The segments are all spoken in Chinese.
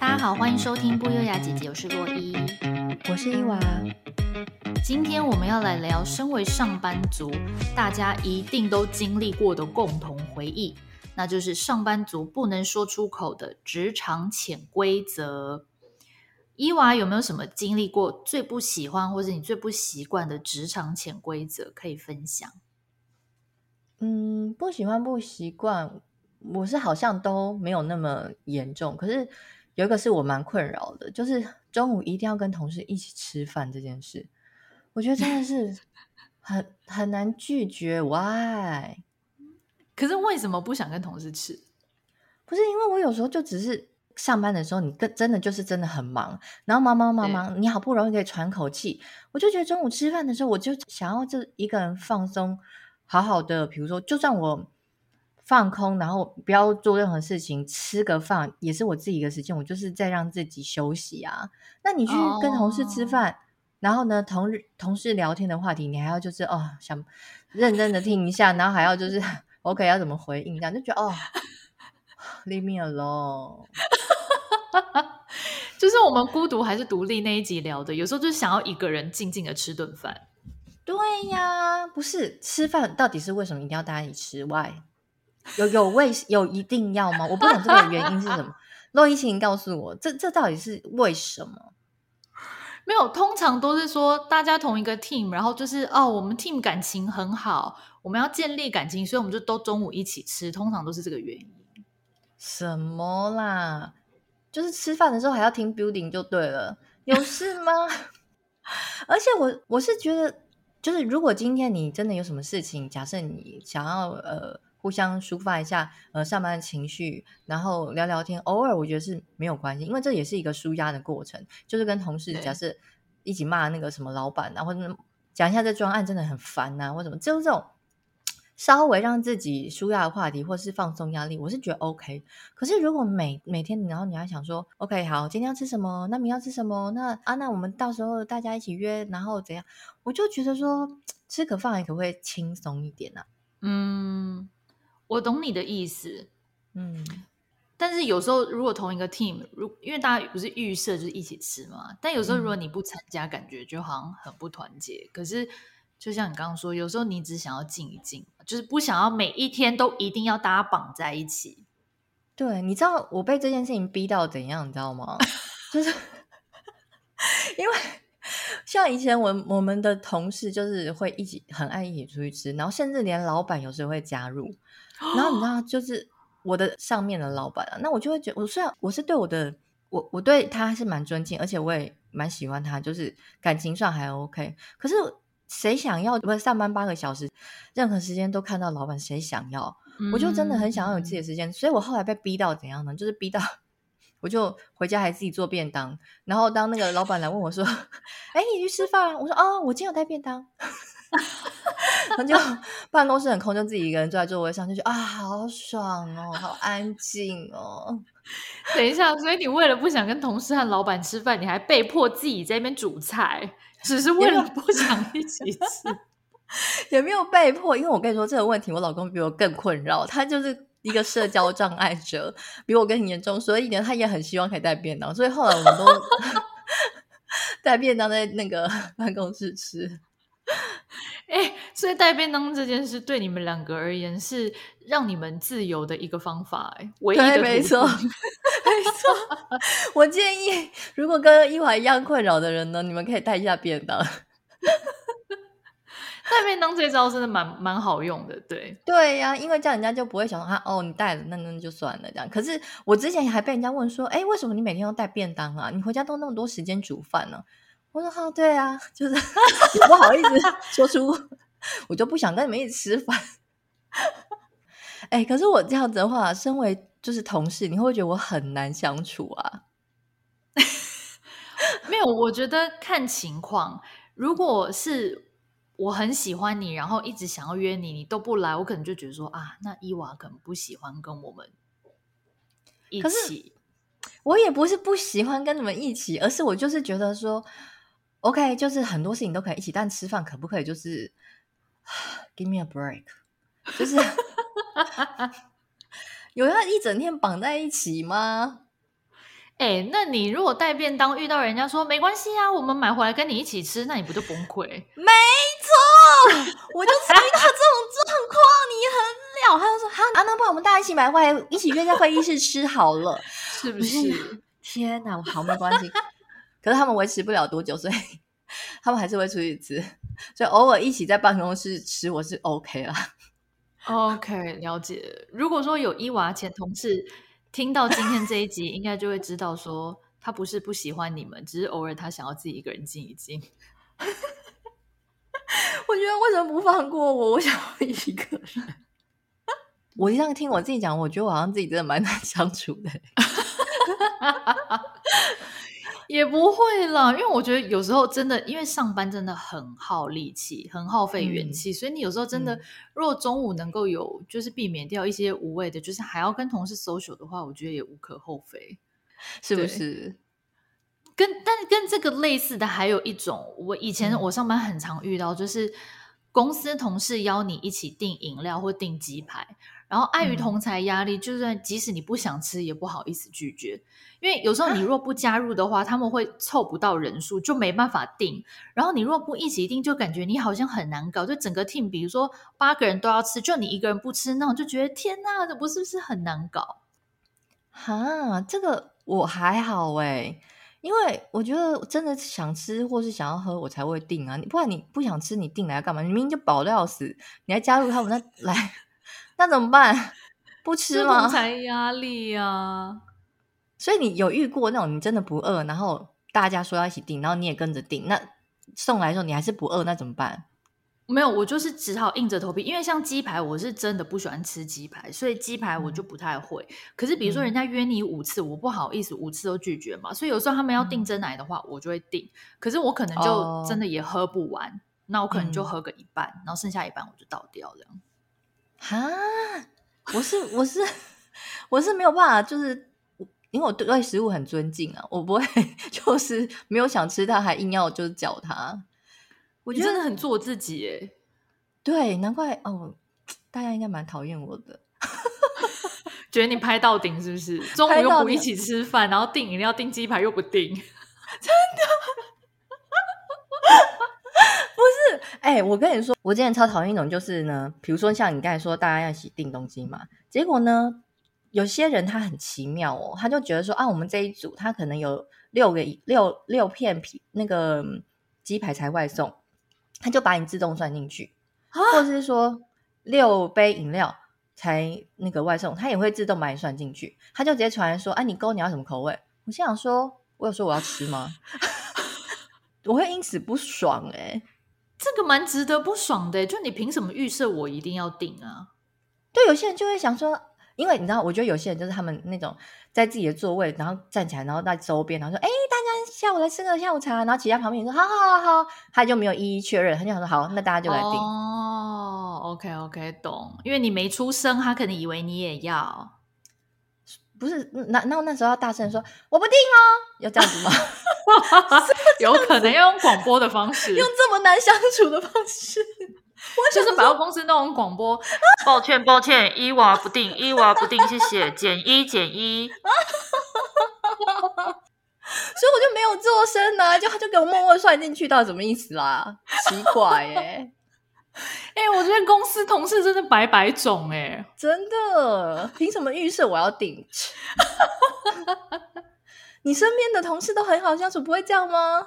大家好，欢迎收听不优雅姐姐，我是洛伊，我是伊娃。今天我们要来聊，身为上班族，大家一定都经历过的共同回忆，那就是上班族不能说出口的职场潜规则。伊娃有没有什么经历过最不喜欢或者你最不习惯的职场潜规则可以分享？嗯，不喜欢不习惯，我是好像都没有那么严重。可是有一个是我蛮困扰的，就是中午一定要跟同事一起吃饭这件事，我觉得真的是 很很难拒绝。Why？可是为什么不想跟同事吃？不是因为我有时候就只是。上班的时候，你跟真的就是真的很忙，然后忙忙忙忙，你好不容易可以喘口气，我就觉得中午吃饭的时候，我就想要就一个人放松，好好的，比如说，就算我放空，然后不要做任何事情，吃个饭也是我自己的时间，我就是在让自己休息啊。那你去跟同事吃饭，oh. 然后呢，同同事聊天的话题，你还要就是哦，想认真的听一下，然后还要就是 OK 要怎么回应，这样就觉得哦，Leave me alone。就是我们孤独还是独立那一集聊的，有时候就是想要一个人静静的吃顿饭。对呀，不是吃饭到底是为什么一定要大家一起吃？Why？有有为有一定要吗？我不懂这个原因是什么。洛伊，请告诉我，这这到底是为什么？没有，通常都是说大家同一个 team，然后就是哦，我们 team 感情很好，我们要建立感情，所以我们就都中午一起吃，通常都是这个原因。什么啦？就是吃饭的时候还要听 building 就对了，有事吗？而且我我是觉得，就是如果今天你真的有什么事情，假设你想要呃互相抒发一下呃上班的情绪，然后聊聊天，偶尔我觉得是没有关系，因为这也是一个舒压的过程。就是跟同事假设一起骂那个什么老板啊，或者讲一下这专案真的很烦啊，或什么，就是这种。稍微让自己舒压的话题，或是放松压力，我是觉得 OK。可是如果每每天，然后你还想说 OK，好，今天要吃什么？那明天要吃什么？那啊，那我们到时候大家一起约，然后怎样？我就觉得说吃个饭也可不可以轻松一点呢、啊？嗯，我懂你的意思。嗯，但是有时候如果同一个 team，如因为大家不是预设就是一起吃嘛，但有时候如果你不参加，感觉就好像很不团结。可是。就像你刚刚说，有时候你只想要静一静，就是不想要每一天都一定要大家绑在一起。对，你知道我被这件事情逼到怎样，你知道吗？就是 因为像以前我我们的同事就是会一起很爱一起出去吃，然后甚至连老板有时候会加入。然后你知道，就是我的上面的老板啊，那我就会觉得，我虽然我是对我的我我对他还是蛮尊敬，而且我也蛮喜欢他，就是感情上还 OK，可是。谁想要不是上班八个小时，任何时间都看到老板？谁想要？嗯、我就真的很想要有自己的时间，所以我后来被逼到怎样呢？就是逼到我就回家还自己做便当，然后当那个老板来问我说：“ 哎，你去吃饭？”我说：“哦，我今天有带便当。”然后就办公室很空，就自己一个人坐在座位上，就觉得啊，好爽哦，好安静哦。等一下，所以你为了不想跟同事和老板吃饭，你还被迫自己在那边煮菜？只是为了不想一起吃，也没有被迫。因为我跟你说这个问题，我老公比我更困扰，他就是一个社交障碍者，比我更严重，所以呢，他也很希望可以带便当。所以后来我们都 带便当在那个办公室吃。哎、欸，所以带便当这件事对你们两个而言是让你们自由的一个方法，哎，唯一的没错，没错。我建议，如果跟伊娃一样困扰的人呢，你们可以带一下便当。带便当这招真的蛮蛮好用的，对对呀、啊，因为这样人家就不会想说他哦，你带了那那就算了这样。可是我之前还被人家问说，哎，为什么你每天都带便当啊？你回家都那么多时间煮饭呢？我说好，对啊，就是也不好意思说出，我就不想跟你们一起吃饭。哎，可是我这样子的话，身为就是同事，你会觉得我很难相处啊？没有，我觉得看情况。如果是我很喜欢你，然后一直想要约你，你都不来，我可能就觉得说啊，那伊娃可能不喜欢跟我们一起。我也不是不喜欢跟你们一起，而是我就是觉得说。OK，就是很多事情都可以一起，但吃饭可不可以就是 give me a break？就是有要一整天绑在一起吗？哎，那你如果带便当遇到人家说没关系啊，我们买回来跟你一起吃，那你不就崩溃？没错，我就遇到这种状况，你很了。他就说好啊，那不然我们大家一起买回来，一起约在会议室吃好了，是不是？天哪，好没关系。可是他们维持不了多久，所以他们还是会出去吃，所以偶尔一起在办公室吃，我是 OK 了。OK，了解。如果说有伊娃前同事听到今天这一集，应该就会知道说他不是不喜欢你们，只是偶尔他想要自己一个人静一静。我觉得为什么不放过我？我想要一个人。我一样听我自己讲，我觉得我好像自己真的蛮难相处的。也不会啦，因为我觉得有时候真的，因为上班真的很耗力气，很耗费元气，嗯、所以你有时候真的，嗯、如果中午能够有，就是避免掉一些无谓的，就是还要跟同事 social 的话，我觉得也无可厚非，是不是？跟但是跟这个类似的还有一种，我以前我上班很常遇到，就是公司同事邀你一起订饮料或订鸡排。然后碍于同才压力，嗯、就算即使你不想吃，也不好意思拒绝，因为有时候你若不加入的话，啊、他们会凑不到人数，就没办法定。然后你若不一起定，就感觉你好像很难搞。就整个 team，比如说八个人都要吃，就你一个人不吃，那我就觉得天哪，这不是不是很难搞？哈，这个我还好诶，因为我觉得真的想吃或是想要喝，我才会订啊。你不然你不想吃，你订来干嘛？你明明就饱的要死，你还加入他们那来。那怎么办？不吃吗？同侪压力啊！所以你有遇过那种你真的不饿，然后大家说要一起订，然后你也跟着订，那送来的时候你还是不饿，那怎么办？没有，我就是只好硬着头皮。因为像鸡排，我是真的不喜欢吃鸡排，所以鸡排我就不太会。嗯、可是比如说人家约你五次，我不好意思五次都拒绝嘛，所以有时候他们要订真奶的话，嗯、我就会订。可是我可能就真的也喝不完，哦、那我可能就喝个一半，嗯、然后剩下一半我就倒掉这样。哈，我是我是 我是没有办法，就是因为我对食物很尊敬啊，我不会 就是没有想吃它还硬要就是嚼它。我觉得真的很做自己耶，对，难怪哦，大家应该蛮讨厌我的，觉得你拍到顶是不是？中午又不一起吃饭，然后订饮料订鸡排又不订，真的。哎、欸，我跟你说，我之前超讨厌一种，就是呢，比如说像你刚才说，大家要一起订东西嘛，结果呢，有些人他很奇妙哦，他就觉得说啊，我们这一组他可能有六个六六片皮那个鸡排才外送，他就把你自动算进去，啊、或者是说六杯饮料才那个外送，他也会自动把你算进去，他就直接传说，啊，你勾你要什么口味？我心想说，我有说我要吃吗？我会因此不爽哎、欸。这个蛮值得不爽的，就你凭什么预设我一定要订啊？对，有些人就会想说，因为你知道，我觉得有些人就是他们那种在自己的座位，然后站起来，然后在周边，然后说：“哎，大家下午来吃个下午茶。”然后其他旁边人说：“好好好好。”他就没有一一确认，他就想说：“好，那大家就来订。”哦，OK OK，懂。因为你没出声，他可能以为你也要。不是，那那那时候要大声说：“我不定哦。”要这样子吗？有可能要用广播的方式，用这么难相处的方式，就是百货公司那种广播。抱歉，抱歉，伊娃不定，伊娃不定，谢谢，减一，减一。所以我就没有做声呢、啊，就他就给我默默算进去，到底什么意思啦？奇怪耶、欸！哎、欸，我觉得公司同事真的百百种哎、欸，真的，凭什么预设我要顶？你身边的同事都很好相处，不会这样吗？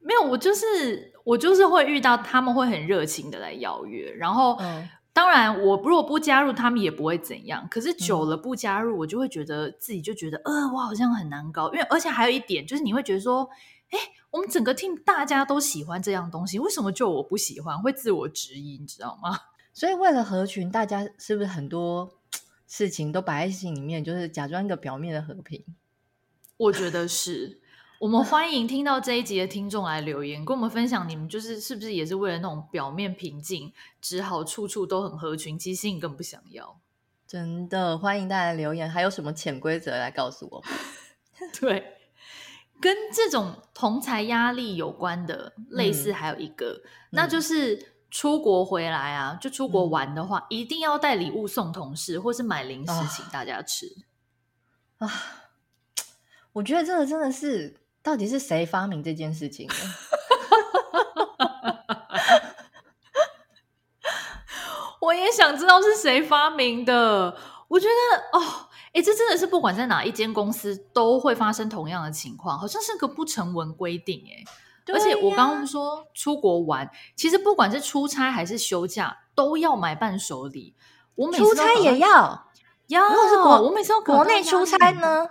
没有，我就是我就是会遇到他们会很热情的来邀约，然后、嗯、当然我如果不加入，他们也不会怎样。可是久了不加入，嗯、我就会觉得自己就觉得，呃，我好像很难搞。因为而且还有一点就是，你会觉得说，哎，我们整个 team 大家都喜欢这样东西，为什么就我不喜欢？会自我质疑，你知道吗？所以为了合群，大家是不是很多 事情都摆在心里面，就是假装一个表面的和平？我觉得是，我们 欢迎听到这一集的听众来留言，跟我们分享你们就是是不是也是为了那种表面平静，只好处处都很合群，其实心里更不想要。真的欢迎大家留言，还有什么潜规则来告诉我们？对，跟这种同侪压力有关的类似，还有一个，嗯、那就是出国回来啊，就出国玩的话，嗯、一定要带礼物送同事，或是买零食请大家吃啊。我觉得这个真的是，到底是谁发明这件事情的？我也想知道是谁发明的。我觉得哦，哎，这真的是不管在哪一间公司都会发生同样的情况，好像是个不成文规定哎。而且我刚刚说出国玩，其实不管是出差还是休假，都要买伴手礼。我每次出差也要，要。如果是国，我每次要国内出差呢？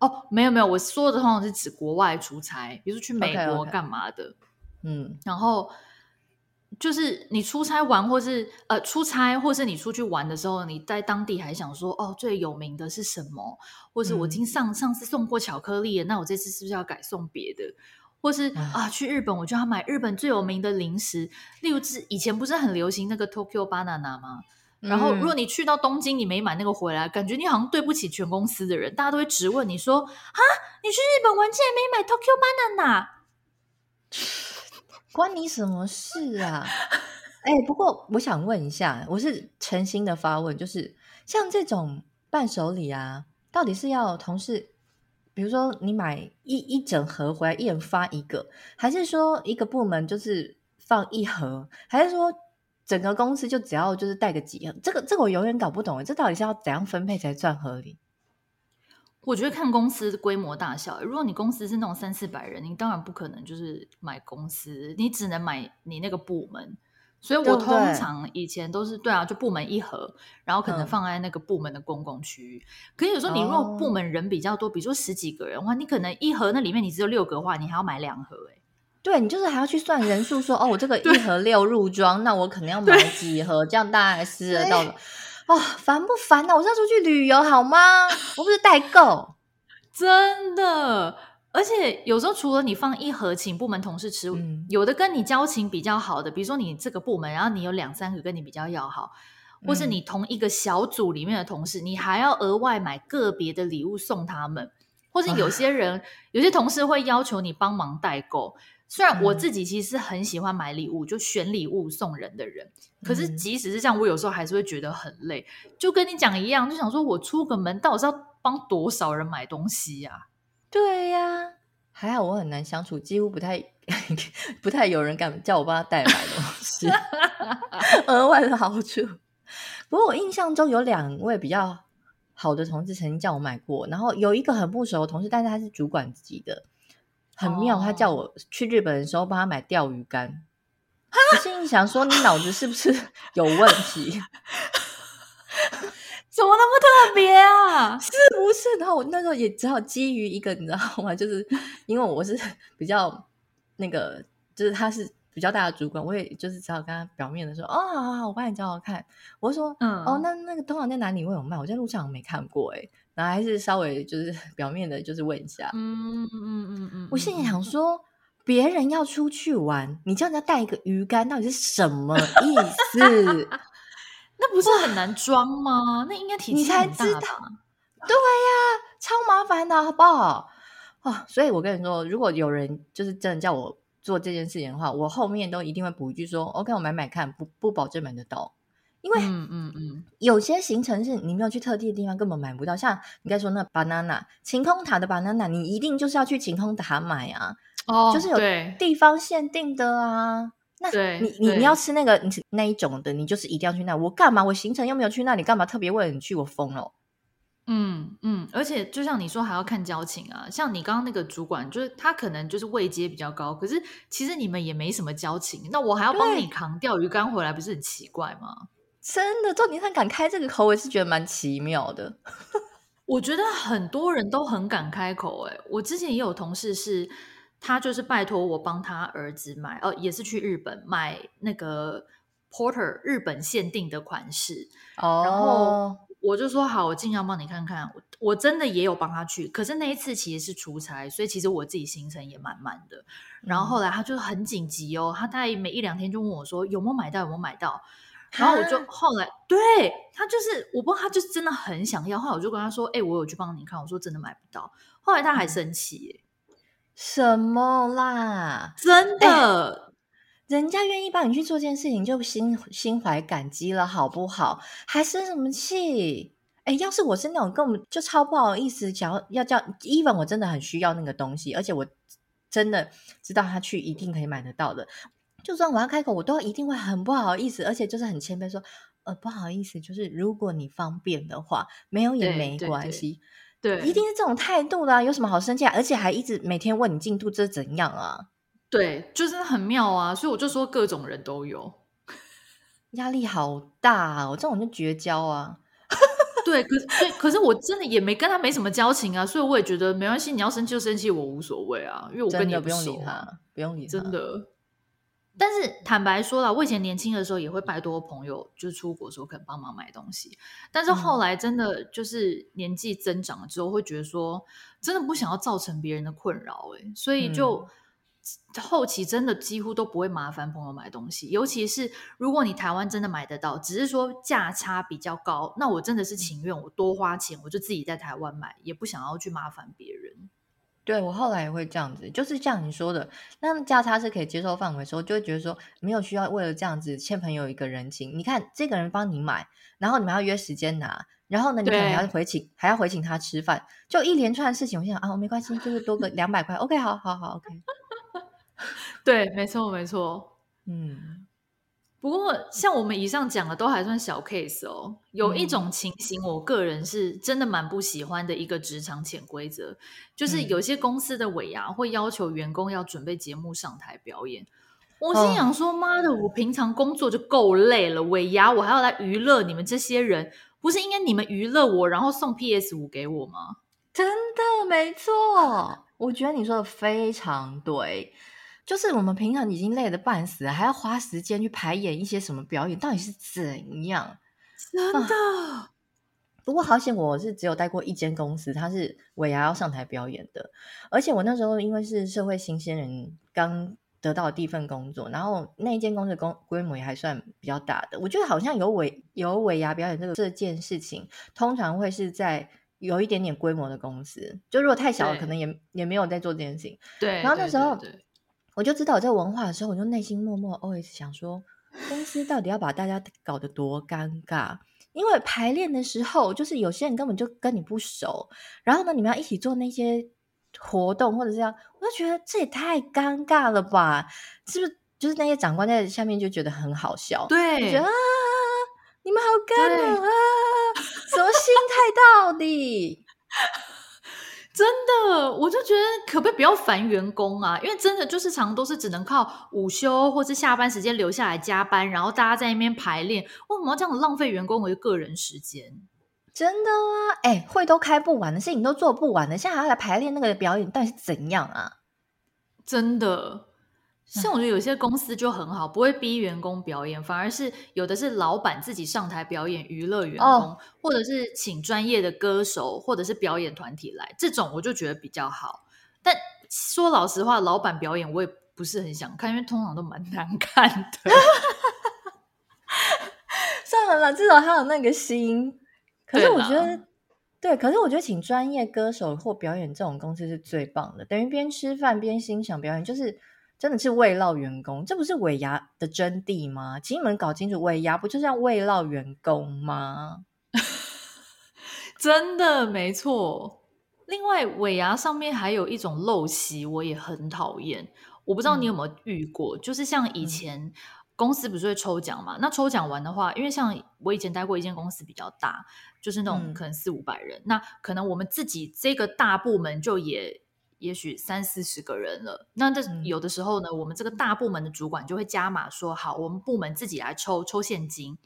哦，没有没有，我说的通常是指国外出差，比如说去美国干嘛的。Okay, okay. 嗯，然后就是你出差玩，或是呃出差，或是你出去玩的时候，你在当地还想说，哦，最有名的是什么？或是我今上、嗯、上次送过巧克力，那我这次是不是要改送别的？或是啊，去日本我就要买日本最有名的零食，例如之以前不是很流行那个 Tokyo Banana 吗？然后如果你去到东京，你没买那个回来，感觉你好像对不起全公司的人，大家都会质问你说啊，你去日本玩竟然没买 Tokyo Banana，关你什么事啊？哎，不过我想问一下，我是诚心的发问，就是像这种伴手礼啊，到底是要同事？比如说，你买一一整盒回来，一人发一个，还是说一个部门就是放一盒，还是说整个公司就只要就是带个几盒？这个这个我永远搞不懂，这到底是要怎样分配才算合理？我觉得看公司规模大小。如果你公司是那种三四百人，你当然不可能就是买公司，你只能买你那个部门。所以我通常以前都是对，啊，就部门一盒，然后可能放在那个部门的公共区域。嗯、可是有时候你如果部门人比较多，比如说十几个人的话，你可能一盒那里面你只有六个的话，你还要买两盒哎、欸。对，你就是还要去算人数，说 哦，我这个一盒六入装，那我可能要买几盒，这样大家还吃得到的。哦，烦不烦呢、啊？我是要出去旅游好吗？我不是代购，真的。而且有时候除了你放一盒请部门同事吃，嗯、有的跟你交情比较好的，比如说你这个部门，然后你有两三个跟你比较要好，或是你同一个小组里面的同事，嗯、你还要额外买个别的礼物送他们，或是有些人、啊、有些同事会要求你帮忙代购。虽然我自己其实很喜欢买礼物，就选礼物送人的人，可是即使是这样，我有时候还是会觉得很累。就跟你讲一样，就想说我出个门，到底是要帮多少人买东西呀、啊？对呀、啊，还好我很难相处，几乎不太 不太有人敢叫我帮他带买东西，额外的好处。不过我印象中有两位比较好的同事曾经叫我买过，然后有一个很不熟的同事，但是他是主管级的，很妙。他叫我去日本的时候帮他买钓鱼竿，我心里想说，你脑子是不是 有问题？怎么那么特别啊？是不是？然后我那时候也只好基于一个，你知道吗？就是因为我是比较那个，就是他是比较大的主管，我也就是只好跟他表面的说：“哦，好好好，我帮你找找看。”我说：“嗯，哦，那那个通常在哪里会有卖？我在路上没看过哎。”然后还是稍微就是 表面的，就是问一下。嗯嗯嗯嗯嗯。我心里想说，别人要出去玩，你叫人家带一个鱼竿，到底是什么意思？那不是很难装吗？那应该体积很大吧？对呀，超麻烦的，好不好？哦，所以我跟你说，如果有人就是真的叫我做这件事情的话，我后面都一定会补一句说：“OK，我买买看，不不保证买得到。”因为嗯嗯嗯，有些行程是你没有去特定的地方根本买不到，像你刚才说那 banana 晴空塔的 banana，你一定就是要去晴空塔买啊，哦，就是有地方限定的啊。那你你你要吃那个你那一种的，你就是一定要去那。我干嘛？我行程又没有去那里，干嘛特别为了你去？我疯了。嗯嗯，而且就像你说，还要看交情啊。像你刚刚那个主管，就是他可能就是位阶比较高，可是其实你们也没什么交情。那我还要帮你扛钓鱼竿回来，不是很奇怪吗？真的，重点他敢开这个口，我也是觉得蛮奇妙的。我觉得很多人都很敢开口、欸。哎，我之前也有同事是。他就是拜托我帮他儿子买，哦，也是去日本买那个 Porter 日本限定的款式。哦，然后我就说好，我尽量帮你看看。我我真的也有帮他去，可是那一次其实是出差，所以其实我自己行程也蛮满的。然后后来他就很紧急哦，他大概每一两天就问我说有没有买到，有没有买到。然后我就后来对他就是我不知道他就是真的很想要，后来我就跟他说，哎，我有去帮你看，我说真的买不到。后来他还生气耶。什么啦？真的，欸、人家愿意帮你去做这件事情，就心心怀感激了，好不好？还生什么气？哎，要是我是那种根本就超不好意思，想要要叫，even 我真的很需要那个东西，而且我真的知道他去一定可以买得到的，就算我要开口，我都一定会很不好意思，而且就是很谦卑说，呃，不好意思，就是如果你方便的话，没有也没关系。对，一定是这种态度的啊，有什么好生气啊？而且还一直每天问你进度，这是怎样啊？对，就是很妙啊，所以我就说各种人都有，压力好大啊！我这种就绝交啊。对，可是对，可是我真的也没跟他没什么交情啊，所以我也觉得没关系，你要生气就生气，我无所谓啊，因为我跟你不，不用理他，不用理他，真的。但是坦白说了，我以前年轻的时候也会拜托朋友，就是出国的时候可能帮忙买东西。但是后来真的就是年纪增长了之后，会觉得说真的不想要造成别人的困扰，哎，所以就后期真的几乎都不会麻烦朋友买东西。尤其是如果你台湾真的买得到，只是说价差比较高，那我真的是情愿我多花钱，我就自己在台湾买，也不想要去麻烦别人。对，我后来也会这样子，就是像你说的，那价差是可以接受范围的时候，就会觉得说没有需要为了这样子欠朋友一个人情。你看这个人帮你买，然后你们要约时间拿，然后呢，你可能要回请，还要回请他吃饭，就一连串的事情。我想啊，没关系，就是多个两百块，OK，好好好，OK。对，没错没错，嗯。不过，像我们以上讲的都还算小 case 哦。有一种情形，我个人是真的蛮不喜欢的一个职场潜规则，就是有些公司的尾牙会要求员工要准备节目上台表演。我心想说：“妈的，我平常工作就够累了，尾牙我还要来娱乐你们这些人，不是应该你们娱乐我，然后送 PS 五给我吗？”真的没错，我觉得你说的非常对。就是我们平常已经累得半死了，还要花时间去排演一些什么表演，到底是怎样？真的？啊、不过好险，我是只有待过一间公司，他是尾牙要上台表演的，而且我那时候因为是社会新鲜人，刚得到第一份工作，然后那一间公司的规模也还算比较大的。我觉得好像有尾有尾牙表演这个这件事情，通常会是在有一点点规模的公司，就如果太小了，可能也也没有在做这件事情。对，然后那时候。我就知道我在文化的时候，我就内心默默 always 想说，公司到底要把大家搞得多尴尬？因为排练的时候，就是有些人根本就跟你不熟，然后呢，你们要一起做那些活动或者这样，我就觉得这也太尴尬了吧？是不是？就是那些长官在下面就觉得很好笑，对，觉得啊，你们好干啊，什么心态到底？真的，我就觉得可不可以不要烦员工啊？因为真的就是常都是只能靠午休或是下班时间留下来加班，然后大家在那边排练，为什么要这样浪费员工的个人时间？真的啊，哎，会都开不完的事情都做不完的，现在还要来排练那个表演，到底是怎样啊？真的。像我觉得有些公司就很好，不会逼员工表演，反而是有的是老板自己上台表演娱乐员工，哦，或者是请专业的歌手或者是表演团体来，这种我就觉得比较好。但说老实话，老板表演我也不是很想看，因为通常都蛮难看的。算了啦，至少他有那个心。可是我觉得，对，可是我觉得请专业歌手或表演这种公司是最棒的，等于边吃饭边欣赏表演，就是。真的是慰劳员工，这不是尾牙的真谛吗？请你们搞清楚，尾牙不就是要慰劳员工吗？真的没错。另外，尾牙上面还有一种陋习，我也很讨厌。我不知道你有没有遇过，嗯、就是像以前公司不是会抽奖嘛？嗯、那抽奖完的话，因为像我以前待过一间公司比较大，就是那种可能四五百人，嗯、那可能我们自己这个大部门就也。也许三四十个人了，那这有的时候呢，嗯、我们这个大部门的主管就会加码说：“好，我们部门自己来抽抽现金，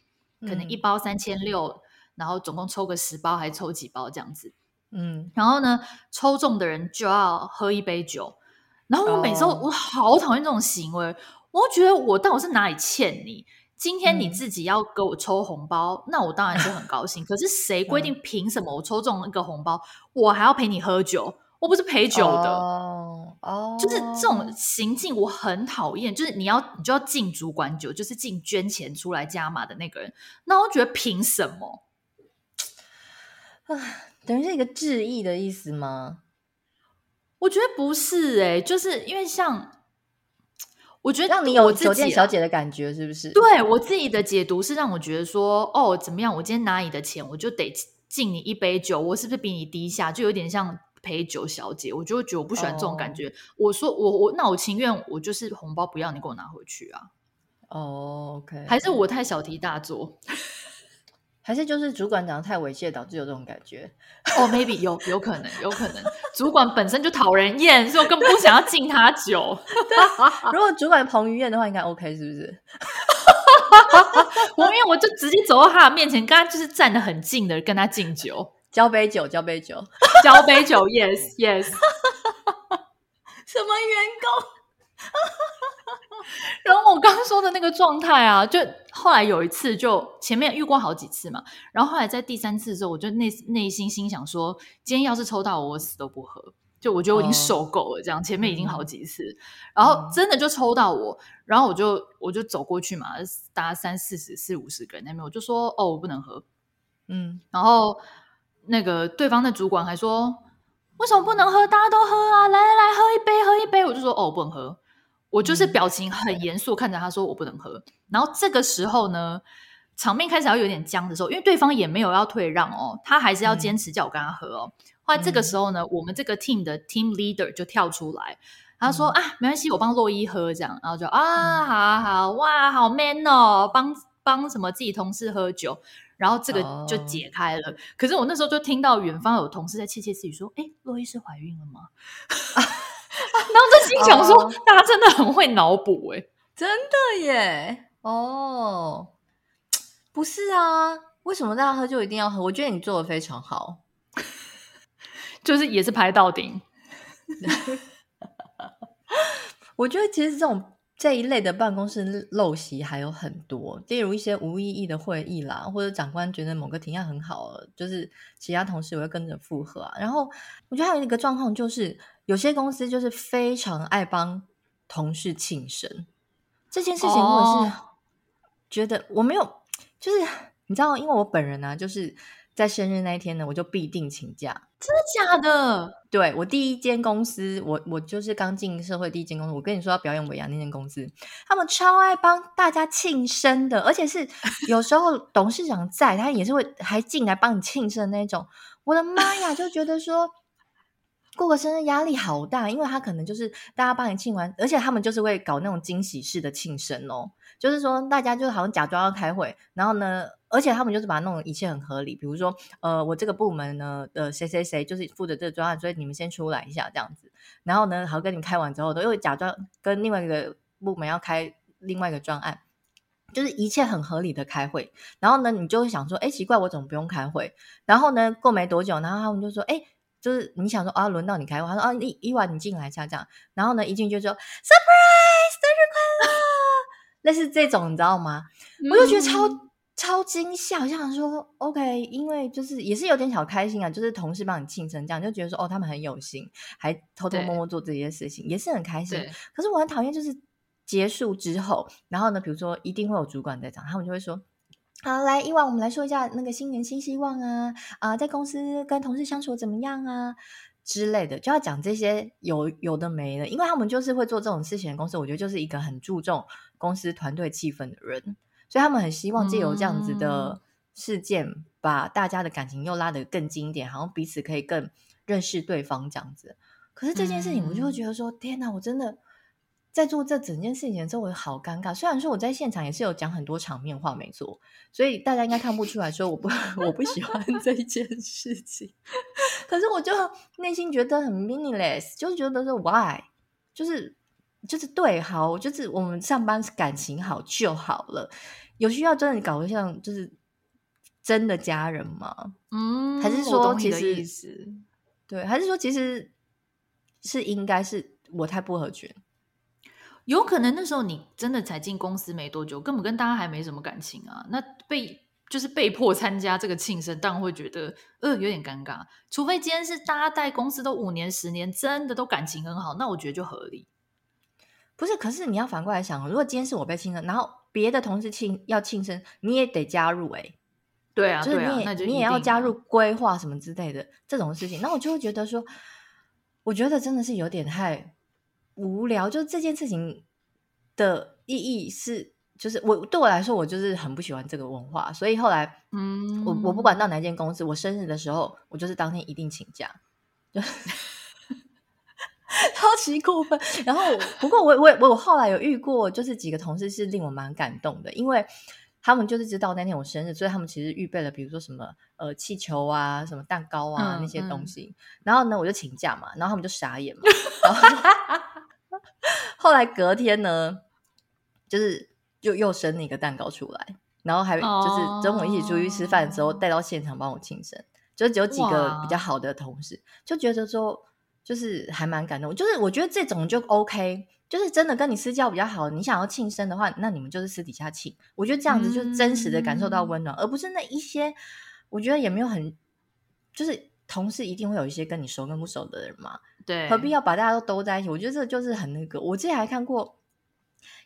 可能一包三千六，然后总共抽个十包，还抽几包这样子。”嗯，然后呢，抽中的人就要喝一杯酒。然后我每次、哦、我好讨厌这种行为，我觉得我到底是哪里欠你？今天你自己要给我抽红包，嗯、那我当然是很高兴。可是谁规定凭什么我抽中那个红包，我还要陪你喝酒？我不是陪酒的，哦，oh, oh. 就是这种行径我很讨厌。就是你要你就要敬主管酒，就是敬捐钱出来加码的那个人。那我觉得凭什么？啊，等于是一个致意的意思吗？我觉得不是哎、欸，就是因为像我觉得让你有酒店小姐的感觉，是不是？对我自己的解读是让我觉得说，哦，怎么样？我今天拿你的钱，我就得。敬你一杯酒，我是不是比你低下？就有点像陪酒小姐，我就会觉得我不喜欢这种感觉。Oh. 我说我我那我情愿我就是红包不要你给我拿回去啊。哦、oh,，OK，还是我太小题大做。还是就是主管长得太猥亵，导致有这种感觉？哦、oh,，maybe 有有可能，有可能，主管本身就讨人厌，所以我根本不想要敬他酒。如果主管彭于晏的话，应该 OK 是不是？我因为我就直接走到他的面前，跟他就是站得很近的，跟他敬酒，交杯酒，交杯酒，交杯酒，Yes Yes。什么员工？然后我刚刚说的那个状态啊，就后来有一次，就前面遇过好几次嘛。然后后来在第三次的时候，我就内内心心想说，今天要是抽到我，我死都不喝。就我觉得我已经受够了，这样前面已经好几次，然后真的就抽到我，然后我就我就走过去嘛，大家三四十、四五十个人那边，我就说哦，我不能喝，嗯，然后那个对方的主管还说，为什么不能喝？大家都喝啊，来来来，喝一杯，喝一杯。我就说哦，不能喝。我就是表情很严肃看着他说：“我不能喝。”然后这个时候呢，场面开始要有点僵的时候，因为对方也没有要退让哦，他还是要坚持叫我跟他喝哦。嗯、后来这个时候呢，我们这个 team 的 team leader 就跳出来，他说：“嗯、啊，没关系，我帮洛伊喝这样。”然后就啊，好好哇，好 man 哦，帮帮什么自己同事喝酒，然后这个就解开了。哦、可是我那时候就听到远方有同事在窃窃私语说：“哎，洛伊是怀孕了吗？” 然后就心想说，oh. 大家真的很会脑补哎，真的耶！哦、oh.，不是啊，为什么大家喝就一定要喝？我觉得你做的非常好，就是也是拍到顶。我觉得其实这种这一类的办公室陋习还有很多，例如一些无意义的会议啦，或者长官觉得某个提案很好，就是其他同事也会跟着附和啊。然后我觉得还有一个状况就是。有些公司就是非常爱帮同事庆生，这件事情我也是觉得我没有，就是你知道，因为我本人呢、啊，就是在生日那一天呢，我就必定请假。真的假的？对，我第一间公司，我我就是刚进社会第一间公司，我跟你说要表演尾牙那间公司，他们超爱帮大家庆生的，而且是 有时候董事长在，他也是会还进来帮你庆生的那种。我的妈呀，就觉得说。过个生日压力好大，因为他可能就是大家帮你庆完，而且他们就是会搞那种惊喜式的庆生哦，就是说大家就好像假装要开会，然后呢，而且他们就是把它弄得一切很合理，比如说呃，我这个部门呢的谁谁谁就是负责这个专案，所以你们先出来一下这样子，然后呢，好跟你们开完之后，都又假装跟另外一个部门要开另外一个专案，就是一切很合理的开会，然后呢，你就会想说，哎，奇怪，我怎么不用开会？然后呢，过没多久，然后他们就说，哎。就是你想说啊，轮到你开会，他说啊，伊伊娃你进来一下这样，然后呢，一进就说 surprise，生日快乐，类似这种你知道吗？我就觉得超、超惊吓，我想说 OK，因为就是也是有点小开心啊，就是同事帮你庆生这样，就觉得说哦，他们很有心，还偷偷摸摸做这些事情，也是很开心。可是我很讨厌就是结束之后，然后呢，比如说一定会有主管在场，他们就会说。好，来，伊娃，我们来说一下那个新年新希望啊啊，在公司跟同事相处怎么样啊之类的，就要讲这些有有的没的，因为他们就是会做这种事情的公司，我觉得就是一个很注重公司团队气氛的人，所以他们很希望借由这样子的事件，嗯、把大家的感情又拉得更近一点，好像彼此可以更认识对方这样子。可是这件事情，我就会觉得说，嗯、天哪，我真的。在做这整件事情的时候，我好尴尬。虽然说我在现场也是有讲很多场面话，没错，所以大家应该看不出来说我不 我不喜欢 这件事情。可是我就内心觉得很 meaningless，就是觉得说 why，就是就是对，好，就是我们上班感情好就好了。有需要真的搞得像就是真的家人吗？嗯，还是说其实对，还是说其实是应该是我太不合群。有可能那时候你真的才进公司没多久，根本跟大家还没什么感情啊。那被就是被迫参加这个庆生，当然会觉得呃有点尴尬。除非今天是大家在公司都五年、十年，真的都感情很好，那我觉得就合理。不是，可是你要反过来想，如果今天是我被庆生，然后别的同事庆要庆生，你也得加入哎、欸。对啊，就是你也啊，你也要加入规划什么之类的这种事情，那我就会觉得说，我觉得真的是有点太。无聊，就这件事情的意义是就是我对我来说，我就是很不喜欢这个文化，所以后来，嗯，我我不管到哪间公司，我生日的时候，我就是当天一定请假，就 超级过分。然后，不过我我我我后来有遇过，就是几个同事是令我蛮感动的，因为他们就是知道那天我生日，所以他们其实预备了，比如说什么呃气球啊、什么蛋糕啊、嗯、那些东西。然后呢，我就请假嘛，然后他们就傻眼嘛。然后，后来隔天呢，就是。就又生了一个蛋糕出来，然后还就是中午一起出去吃饭的时候带到现场帮我庆生，就只有几个比较好的同事，就觉得说就是还蛮感动。就是我觉得这种就 OK，就是真的跟你私交比较好，你想要庆生的话，那你们就是私底下庆。我觉得这样子就真实的感受到温暖，而不是那一些我觉得也没有很，就是同事一定会有一些跟你熟跟不熟的人嘛，对，何必要把大家都兜在一起？我觉得这就是很那个。我之前还看过。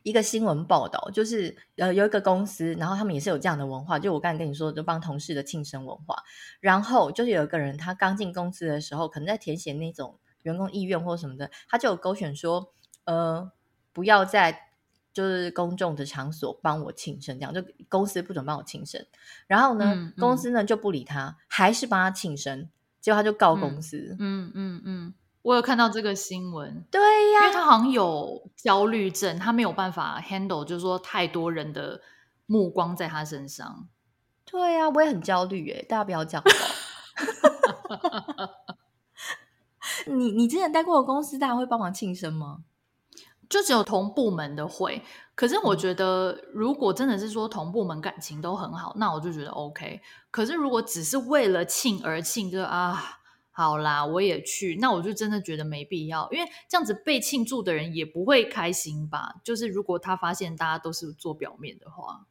一个新闻报道，就是呃有一个公司，然后他们也是有这样的文化，就我刚才跟你说，就帮同事的庆生文化。然后就是有一个人，他刚进公司的时候，可能在填写那种员工意愿或什么的，他就有勾选说，呃，不要在就是公众的场所帮我庆生，这样就公司不准帮我庆生。然后呢，嗯嗯、公司呢就不理他，还是帮他庆生，结果他就告公司。嗯嗯嗯。我有看到这个新闻，对呀，因为他好像有焦虑症，他没有办法 handle，就是说太多人的目光在他身上。对呀，我也很焦虑耶，大家不要这样。你你之前待过的公司，大家会帮忙庆生吗？就只有同部门的会，可是我觉得如果真的是说同部门感情都很好，那我就觉得 OK。可是如果只是为了庆而庆，就啊。好啦，我也去。那我就真的觉得没必要，因为这样子被庆祝的人也不会开心吧？就是如果他发现大家都是做表面的话，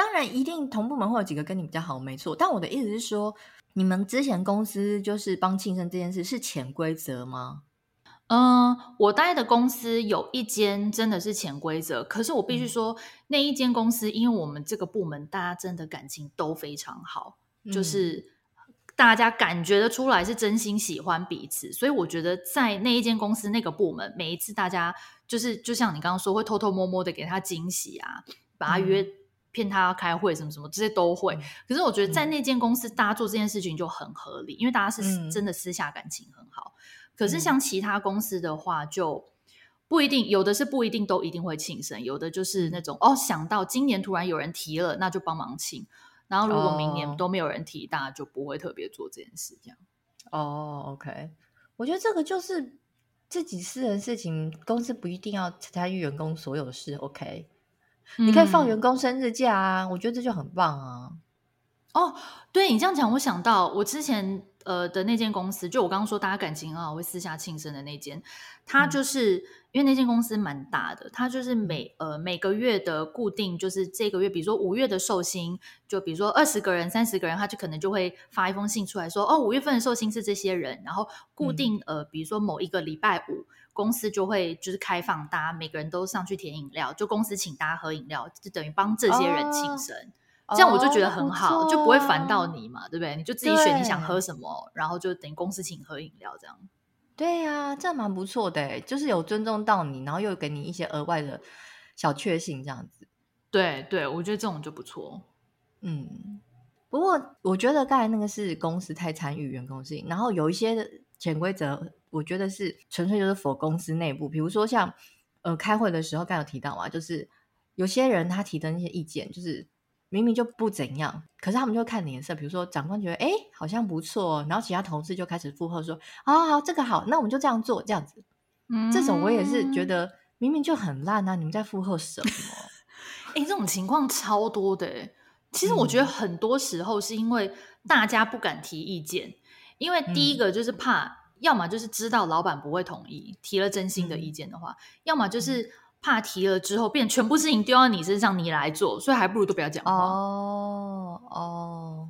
当然一定同部门会有几个跟你比较好，没错。但我的意思是说，你们之前公司就是帮庆生这件事是潜规则吗？嗯，我待的公司有一间真的是潜规则，可是我必须说，嗯、那一间公司，因为我们这个部门大家真的感情都非常好，嗯、就是。大家感觉得出来是真心喜欢彼此，所以我觉得在那一间公司那个部门，每一次大家就是就像你刚刚说，会偷偷摸摸的给他惊喜啊，把他约骗他要开会什么什么，这些都会。可是我觉得在那间公司，大家做这件事情就很合理，因为大家是真的私下感情很好。可是像其他公司的话，就不一定，有的是不一定都一定会庆生，有的就是那种哦，想到今年突然有人提了，那就帮忙庆。然后，如果明年都没有人提，大家就不会特别做这件事。这样哦，OK。我觉得这个就是自己私人事情，公司不一定要参与员工所有的事。OK，嗯，你可以放员工生日假啊，我觉得这就很棒啊。哦，对，你这样讲，我想到我之前呃的那间公司，就我刚刚说大家感情很好会私下庆生的那间，他就是。嗯因为那间公司蛮大的，它就是每呃每个月的固定，就是这个月，比如说五月的寿星，就比如说二十个人、三十个人，他就可能就会发一封信出来说，哦，五月份的寿星是这些人，然后固定、嗯、呃，比如说某一个礼拜五，公司就会就是开放大家每个人都上去填饮料，就公司请大家喝饮料，就等于帮这些人庆生，哦、这样我就觉得很好，哦、就不会烦到你嘛，对不对？你就自己选你想喝什么，然后就等于公司请喝饮料这样。对呀、啊，这蛮不错的，就是有尊重到你，然后又给你一些额外的小确幸，这样子。对对，我觉得这种就不错。嗯，不过我觉得刚才那个是公司太参与员工事情，然后有一些潜规则，我觉得是纯粹就是 for 公司内部，比如说像呃开会的时候，刚有提到嘛，就是有些人他提的那些意见，就是。明明就不怎样，可是他们就看脸色。比如说，长官觉得哎，好像不错，然后其他同事就开始附和说：“好好，这个好，那我们就这样做，这样子。”嗯，这种我也是觉得明明就很烂啊，你们在附和什么？哎，这种情况超多的。其实我觉得很多时候是因为大家不敢提意见，嗯、因为第一个就是怕，嗯、要么就是知道老板不会同意，提了真心的意见的话，嗯、要么就是。怕提了之后变全部事情丢到你身上，你来做，所以还不如都不要讲话。哦哦，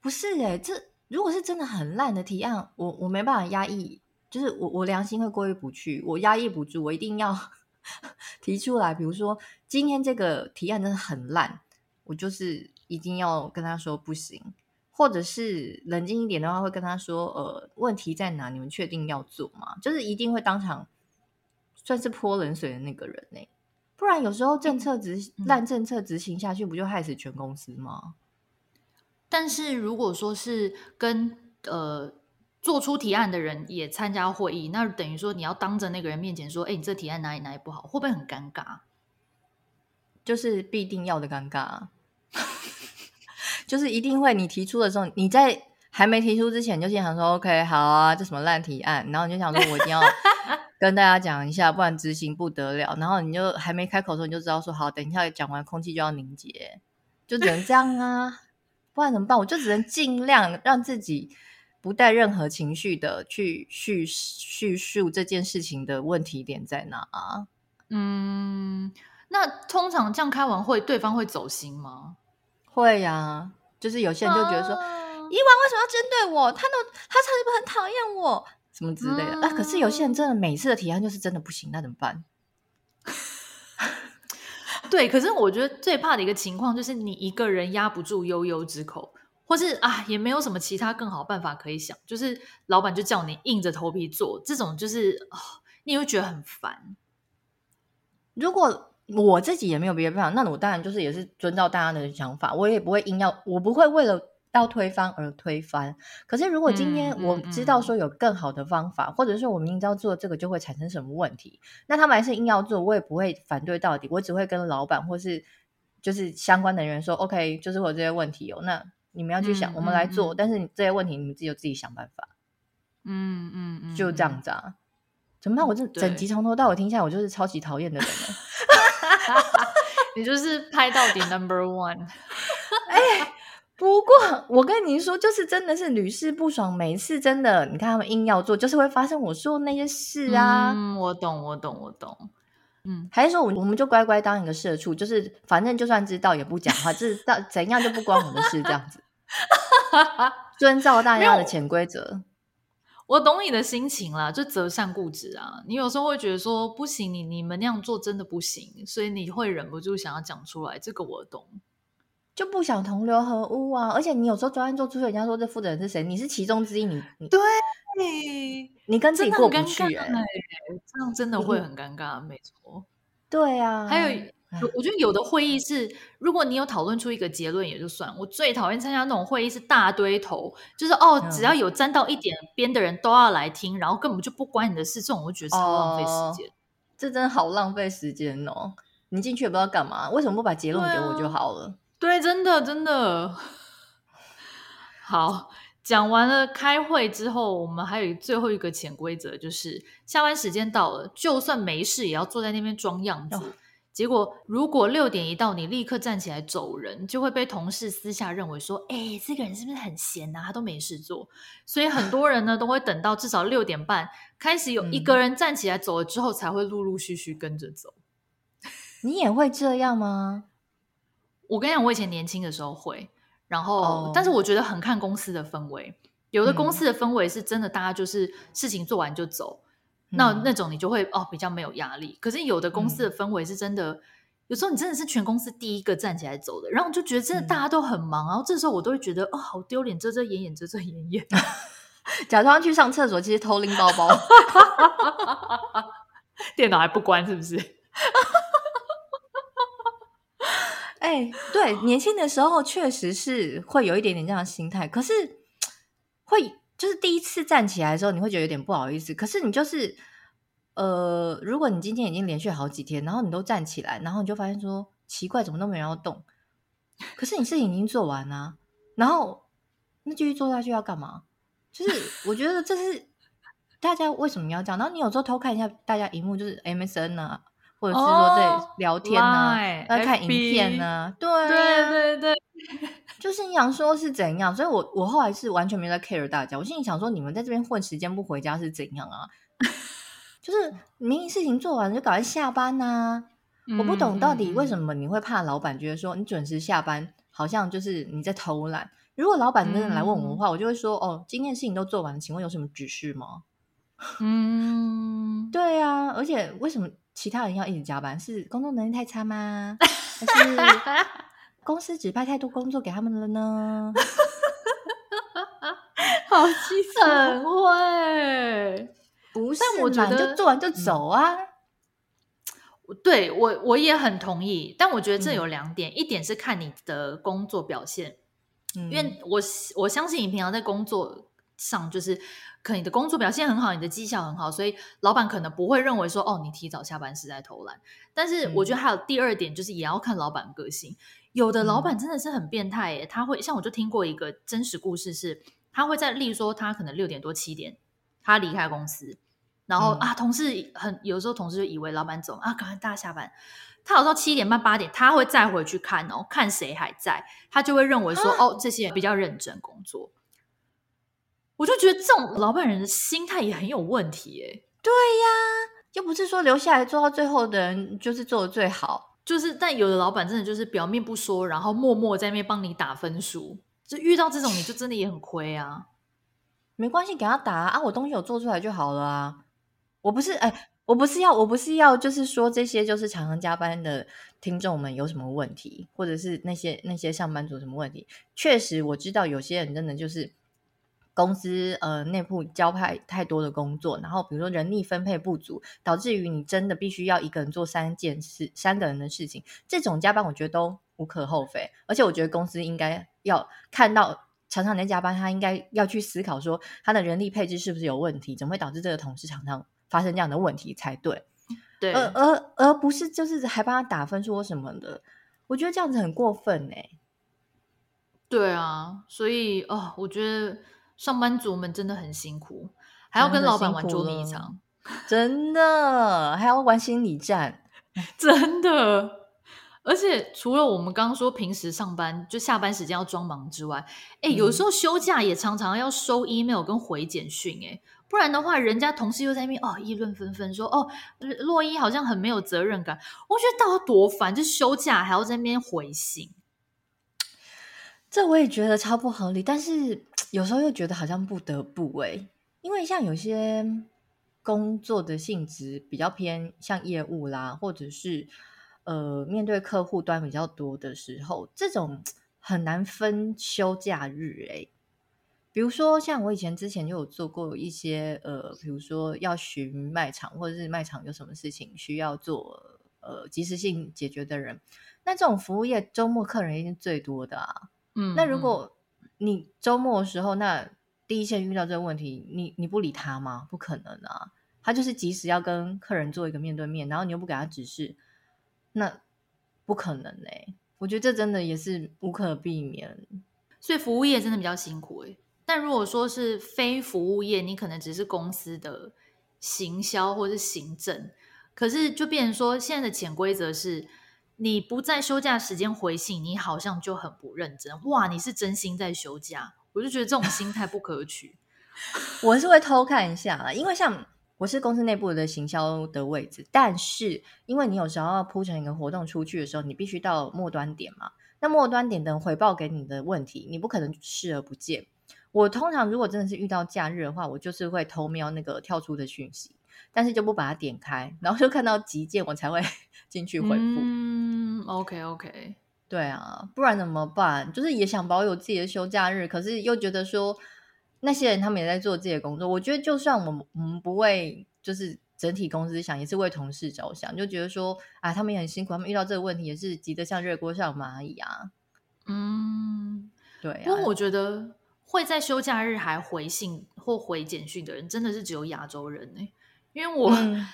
不是哎，这如果是真的很烂的提案，我我没办法压抑，就是我我良心会过意不去，我压抑不住，我一定要 提出来。比如说今天这个提案真的很烂，我就是一定要跟他说不行，或者是冷静一点的话，会跟他说呃，问题在哪？你们确定要做吗？就是一定会当场。算是泼冷水的那个人呢，不不然有时候政策执烂政策执行下去，不就害死全公司吗？但是如果说是跟呃做出提案的人也参加会议，那等于说你要当着那个人面前说，哎，你这提案哪里哪里不好，会不会很尴尬？就是必定要的尴尬，就是一定会。你提出的时候，你在还没提出之前，你就经常说，OK，好啊，这什么烂提案，然后你就想说，我一定要跟大家讲一下，不然执行不得了。然后你就还没开口的时候，你就知道说，好，等一下讲完，空气就要凝结，就只能这样啊，不然怎么办？我就只能尽量让自己不带任何情绪的去叙叙述这件事情的问题点在哪啊？嗯。那通常这样开完会，对方会走心吗？会呀、啊，就是有些人就觉得说，伊、啊、娃为什么要针对我？他都他是不是很讨厌我？什么之类的、嗯、啊？可是有些人真的每次的提案就是真的不行，那怎么办？对，可是我觉得最怕的一个情况就是你一个人压不住悠悠之口，或是啊，也没有什么其他更好办法可以想，就是老板就叫你硬着头皮做，这种就是你会觉得很烦。如果我自己也没有别的办法，那我当然就是也是遵照大家的想法，我也不会硬要，我不会为了要推翻而推翻。可是如果今天我知道说有更好的方法，嗯嗯、或者说我明知道做这个就会产生什么问题，那他们还是硬要做，我也不会反对到底，我只会跟老板或是就是相关的人说，OK，就是我有这些问题哦，那你们要去想，嗯、我们来做，嗯、但是这些问题你们自己就自己想办法。嗯嗯嗯，就这样子啊？怎么办？我这整集从头到尾听下来，我就是超级讨厌的人了。你就是拍到底 number one，哎、欸，不过我跟您说，就是真的是屡试不爽。每次真的，你看他们硬要做，就是会发生我说的那些事啊。嗯，我懂，我懂，我懂。嗯，还是说我我们就乖乖当一个社畜，就是反正就算知道也不讲话，就是到怎样就不关我的事，这样子，遵照大家的潜规则。我懂你的心情啦，就择善固执啊。你有时候会觉得说不行，你你们那样做真的不行，所以你会忍不住想要讲出来。这个我懂，就不想同流合污啊。而且你有时候专案做出去，人家说这负责人是谁，你是其中之一，你你对，你跟自己过不去、欸，哎，这样真的会很尴尬，没错。对啊，还有。我觉得有的会议是，如果你有讨论出一个结论也就算。我最讨厌参加那种会议是大堆头，就是哦，只要有沾到一点边的人都要来听，然后根本就不关你的事。这种我觉得超浪费时间。哦，这真的好浪费时间哦！你进去也不知道干嘛，为什么不把结论给我就好了？对真的真的。好，讲完了开会之后，我们还有最后一个潜规则，就是下班时间到了，就算没事，也要坐在那边装样子。哦结果，如果六点一到，你立刻站起来走人，就会被同事私下认为说：“哎，这个人是不是很闲啊？他都没事做。”所以很多人呢都会等到至少六点半开始有一个人站起来走了之后，才会陆陆续续跟着走。你也会这样吗？我跟你讲，我以前年轻的时候会，然后，oh. 但是我觉得很看公司的氛围，有的公司的氛围是真的，大家就是事情做完就走。那那种你就会哦比较没有压力，可是有的公司的氛围是真的，嗯、有时候你真的是全公司第一个站起来走的，然后就觉得真的大家都很忙，嗯、然后这时候我都会觉得哦好丢脸，遮遮掩掩，遮遮掩掩，假装去上厕所，其实偷拎包包，电脑还不关是不是？哎、欸，对，年轻的时候确实是会有一点点这样的心态，可是会。就是第一次站起来的时候，你会觉得有点不好意思。可是你就是，呃，如果你今天已经连续好几天，然后你都站起来，然后你就发现说奇怪，怎么都没人要动？可是你事情已经做完啊，然后那继续做下去要干嘛？就是我觉得这是大家为什么要这样？然后你有时候偷看一下大家荧幕，就是 MSN 啊，或者是说在聊天啊，要、oh, 看影片啊，对对对对。就是你想说是怎样，所以我我后来是完全没在 care 大家。我心里想说，你们在这边混时间不回家是怎样啊？就是明明事情做完了就赶快下班呐、我不懂到底为什么你会怕老板觉得说你准时下班好像就是你在偷懒。如果老板真的来问我的话，嗯、我就会说哦，今天事情都做完了，请问有什么指示吗？嗯，而且为什么其他人要一直加班？是工作能力太差吗？还是？公司指派太多工作给他们了呢，好气愤，很会，不是？但我觉得就做完就走啊。对我我也很同意，但我觉得这有两点，嗯、一点是看你的工作表现，嗯、因为我我相信你平常在工作上就是，可能你的工作表现很好，你的绩效很好，所以老板可能不会认为说哦，你提早下班是在偷懒。但是我觉得还有第二点，就是也要看老板个性，有的老板真的是很变态耶，他会像我就听过一个真实故事是，他会在例如说他可能六点多七点他离开公司。然后、嗯、啊，同事很有时候，同事就以为老板走啊，赶快大家下班。他有时候七点半八点，他会再回去看哦，看谁还在，他就会认为说，啊、哦，这些人比较认真工作。我就觉得这种老板人的心态也很有问题诶。对呀，又不是说留下来做到最后的人就是做的最好，就是但有的老板真的就是表面不说，然后默默在那边帮你打分数。就遇到这种，你就真的也很亏啊。没关系，给他打啊，我东西有做出来就好了啊。我不是哎，我不是要，我不是要，就是说这些就是常常加班的听众们有什么问题，或者是那些那些上班族什么问题？确实我知道有些人真的就是公司呃内部交派太多的工作，然后比如说人力分配不足，导致于你真的必须要一个人做三件事，三个人的事情，这种加班我觉得都无可厚非，而且我觉得公司应该要看到常常在加班，他应该要去思考说他的人力配置是不是有问题，怎么会导致这个同事常常。发生这样的问题才对，对，而而而不是就是还帮他打分说什么的，我觉得这样子很过分哎。对啊，所以哦，我觉得上班族们真的很辛苦，还要跟老板玩捉迷藏，真的还要玩心理战，真的。而且除了我们刚刚说平时上班就下班时间要装忙之外，哎，有时候休假也常常要收 email 跟回简讯哎。不然的话，人家同事又在那边哦议论纷纷，说哦洛伊好像很没有责任感。我觉得到底多烦，就休假还要在那边回信，这我也觉得超不合理。但是有时候又觉得好像不得不哎，因为像有些工作的性质比较偏像业务啦，或者是呃面对客户端比较多的时候，这种很难分休假日哎。比如说，像我以前之前就有做过一些呃，比如说要巡卖场，或者是卖场有什么事情需要做呃及时性解决的人，那这种服务业周末客人一定最多的啊。嗯，那如果你周末的时候，那第一线遇到这个问题，你你不理他吗？不可能啊，他就是即时要跟客人做一个面对面，然后你又不给他指示，那不可能嘞、我觉得这真的也是无可避免，所以服务业真的比较辛苦诶、但如果说是非服务业，你可能只是公司的行销或是行政，可是就变成说，现在的潜规则是，你不在休假时间回信，你好像就很不认真。哇，你是真心在休假，我就觉得这种心态不可取。我是会偷看一下啦，因为像我是公司内部的行销的位置，但是因为你有时候要铺成一个活动出去的时候，你必须到末端点嘛，那末端点等回报给你的问题，你不可能视而不见。我通常如果真的是遇到假日的话，我就是会偷瞄那个跳出的讯息，但是就不把它点开，然后就看到急件我才会 进去回复。嗯，OK OK，对啊，不然怎么办？就是也想保有自己的休假日，可是又觉得说那些人他们也在做自己的工作。我觉得就算我们我们不为就是整体公司想，也是为同事着想，就觉得说啊，他们也很辛苦，他们遇到这个问题也是急得像热锅上蚂蚁啊。嗯，对啊，因为我觉得。会在休假日还回信或回简讯的人，真的是只有亚洲人呢、欸。因为我，嗯、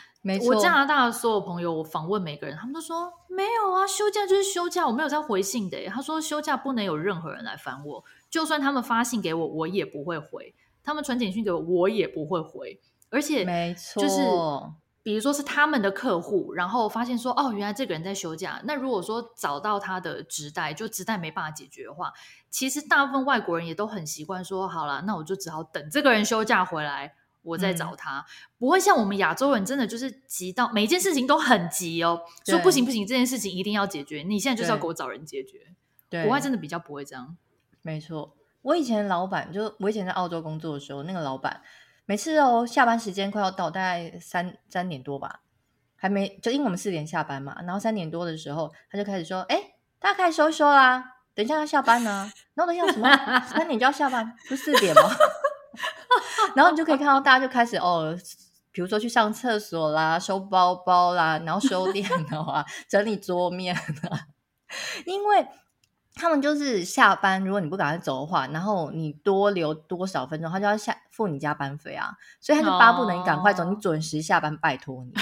我加拿大的所有朋友，我访问每个人，他们都说没有啊，休假就是休假，我没有在回信的、欸。他说休假不能有任何人来烦我，就算他们发信给我，我也不会回；他们传简讯给我，我也不会回。而且，没错，就是。比如说是他们的客户，然后发现说哦，原来这个人在休假。那如果说找到他的直代，就直代没办法解决的话，其实大部分外国人也都很习惯说，好了，那我就只好等这个人休假回来，我在找他。嗯、不会像我们亚洲人真的就是急到每一件事情都很急哦，说不行不行，这件事情一定要解决，你现在就是要给我找人解决。对，国外真的比较不会这样。没错，我以前老板就我以前在澳洲工作的时候，那个老板。每次哦，下班时间快要到，大概三三点多吧，还没就因为我们四点下班嘛，然后三点多的时候，他就开始说：“哎，大家开始收一收啦，等一下要下班呢。”然后等一下什么？三点就要下班，不是四点吗？然后你就可以看到大家就开始哦，比如说去上厕所啦、收包包啦，然后收电脑啊、整理桌面啊，因为他们就是下班，如果你不赶快走的话，然后你多留多少分钟，他就要下付你加班费啊，所以他就巴不得你赶快走，你准时下班，拜托你。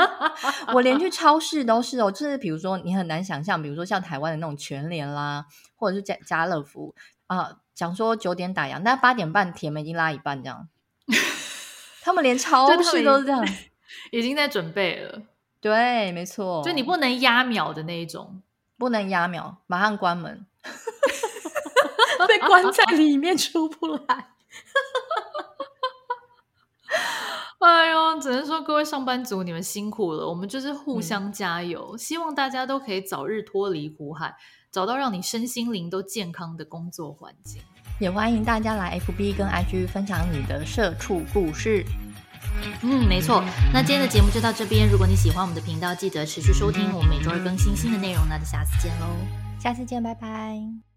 我连去超市都是哦，就是比如说你很难想象，比如说像台湾的那种全联啦，或者是家家乐福啊，讲说九点打烊，但八点半铁门已经拉一半这样。他们连超市都是这样，已经在准备了。对，没错，就你不能压秒的那一种，不能压秒，马上关门，被关在里面出不来。哎呦，只能说各位上班族，你们辛苦了。我们就是互相加油，嗯、希望大家都可以早日脱离苦海，找到让你身心灵都健康的工作环境。也欢迎大家来 FB 跟 IG 分享你的社畜故事。嗯，没错。那今天的节目就到这边。如果你喜欢我们的频道，记得持续收听，我们每周二更新新的内容。那就下次见喽！下次见，拜拜。